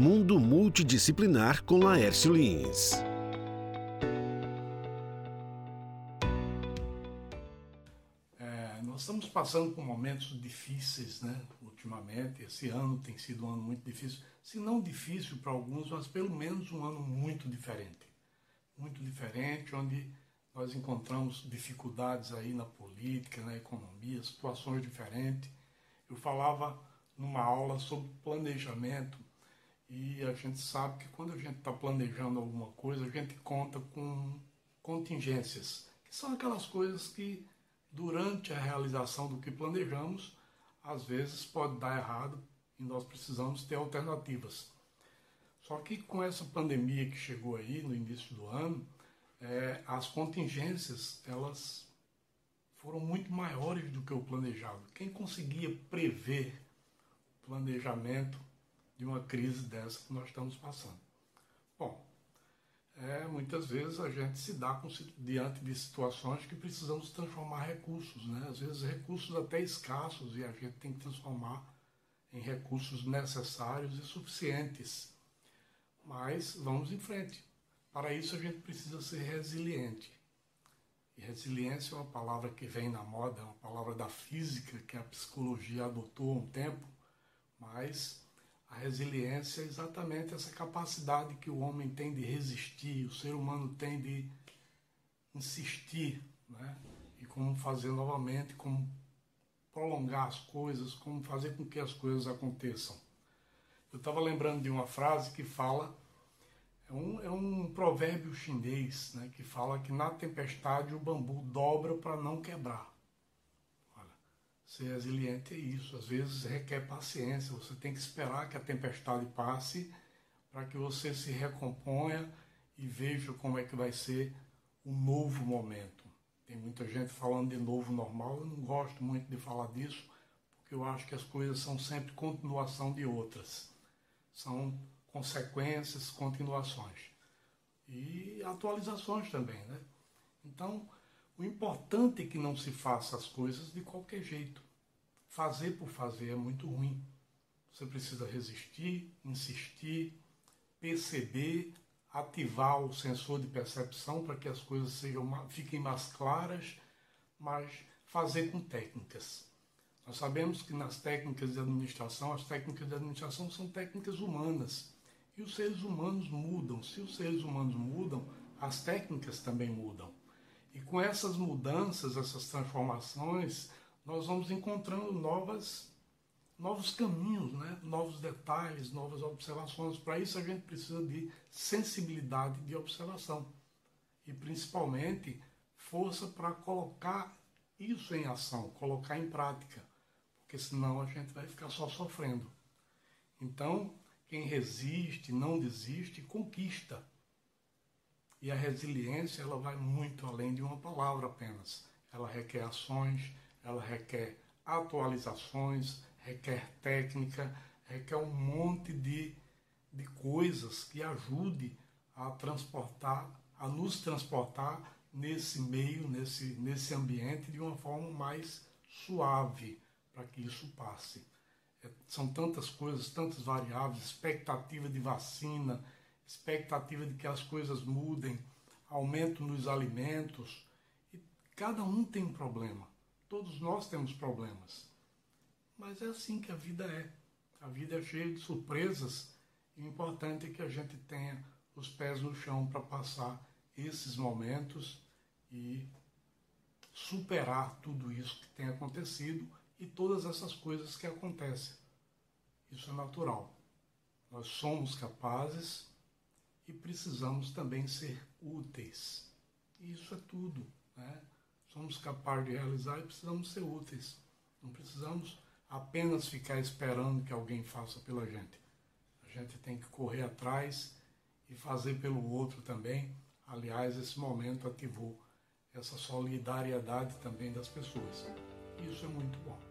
Mundo Multidisciplinar com Laércio Lins. É, nós estamos passando por momentos difíceis, né? Ultimamente, esse ano tem sido um ano muito difícil. Se não difícil para alguns, mas pelo menos um ano muito diferente. Muito diferente, onde nós encontramos dificuldades aí na política, na economia, situações diferentes. Eu falava numa aula sobre planejamento e a gente sabe que quando a gente está planejando alguma coisa, a gente conta com contingências, que são aquelas coisas que durante a realização do que planejamos, às vezes pode dar errado e nós precisamos ter alternativas. Só que com essa pandemia que chegou aí no início do ano, é, as contingências elas foram muito maiores do que o planejado. Quem conseguia prever planejamento de uma crise dessa que nós estamos passando? Bom, é, muitas vezes a gente se dá com, diante de situações que precisamos transformar recursos, né? às vezes recursos até escassos e a gente tem que transformar em recursos necessários e suficientes. Mas vamos em frente. Para isso a gente precisa ser resiliente. E resiliência é uma palavra que vem na moda, é uma palavra da física que a psicologia adotou há um tempo, mas a resiliência é exatamente essa capacidade que o homem tem de resistir, o ser humano tem de insistir, né? E como fazer novamente, como prolongar as coisas, como fazer com que as coisas aconteçam. Eu estava lembrando de uma frase que fala é um, é um provérbio chinês né, que fala que na tempestade o bambu dobra para não quebrar. Ser resiliente é isso. Às vezes requer paciência. Você tem que esperar que a tempestade passe para que você se recomponha e veja como é que vai ser o novo momento. Tem muita gente falando de novo normal. Eu não gosto muito de falar disso, porque eu acho que as coisas são sempre continuação de outras. São consequências, continuações. E atualizações também, né? Então, o importante é que não se faça as coisas de qualquer jeito. Fazer por fazer é muito ruim. Você precisa resistir, insistir, perceber, ativar o sensor de percepção para que as coisas sejam, fiquem mais claras, mas fazer com técnicas. Nós sabemos que nas técnicas de administração, as técnicas de administração são técnicas humanas. E os seres humanos mudam. Se os seres humanos mudam, as técnicas também mudam. Com essas mudanças, essas transformações, nós vamos encontrando novas, novos caminhos, né? novos detalhes, novas observações. Para isso, a gente precisa de sensibilidade de observação e, principalmente, força para colocar isso em ação, colocar em prática, porque senão a gente vai ficar só sofrendo. Então, quem resiste, não desiste, conquista. E a resiliência ela vai muito além de uma palavra apenas. Ela requer ações, ela requer atualizações, requer técnica, requer um monte de, de coisas que ajude a transportar, a nos transportar nesse meio, nesse, nesse ambiente de uma forma mais suave, para que isso passe. É, são tantas coisas, tantas variáveis, expectativa de vacina, expectativa de que as coisas mudem, aumento nos alimentos. E cada um tem um problema. Todos nós temos problemas. Mas é assim que a vida é. A vida é cheia de surpresas e o importante é que a gente tenha os pés no chão para passar esses momentos e superar tudo isso que tem acontecido e todas essas coisas que acontecem. Isso é natural. Nós somos capazes e precisamos também ser úteis. Isso é tudo. Né? Somos capazes de realizar e precisamos ser úteis. Não precisamos apenas ficar esperando que alguém faça pela gente. A gente tem que correr atrás e fazer pelo outro também. Aliás, esse momento ativou essa solidariedade também das pessoas. Isso é muito bom.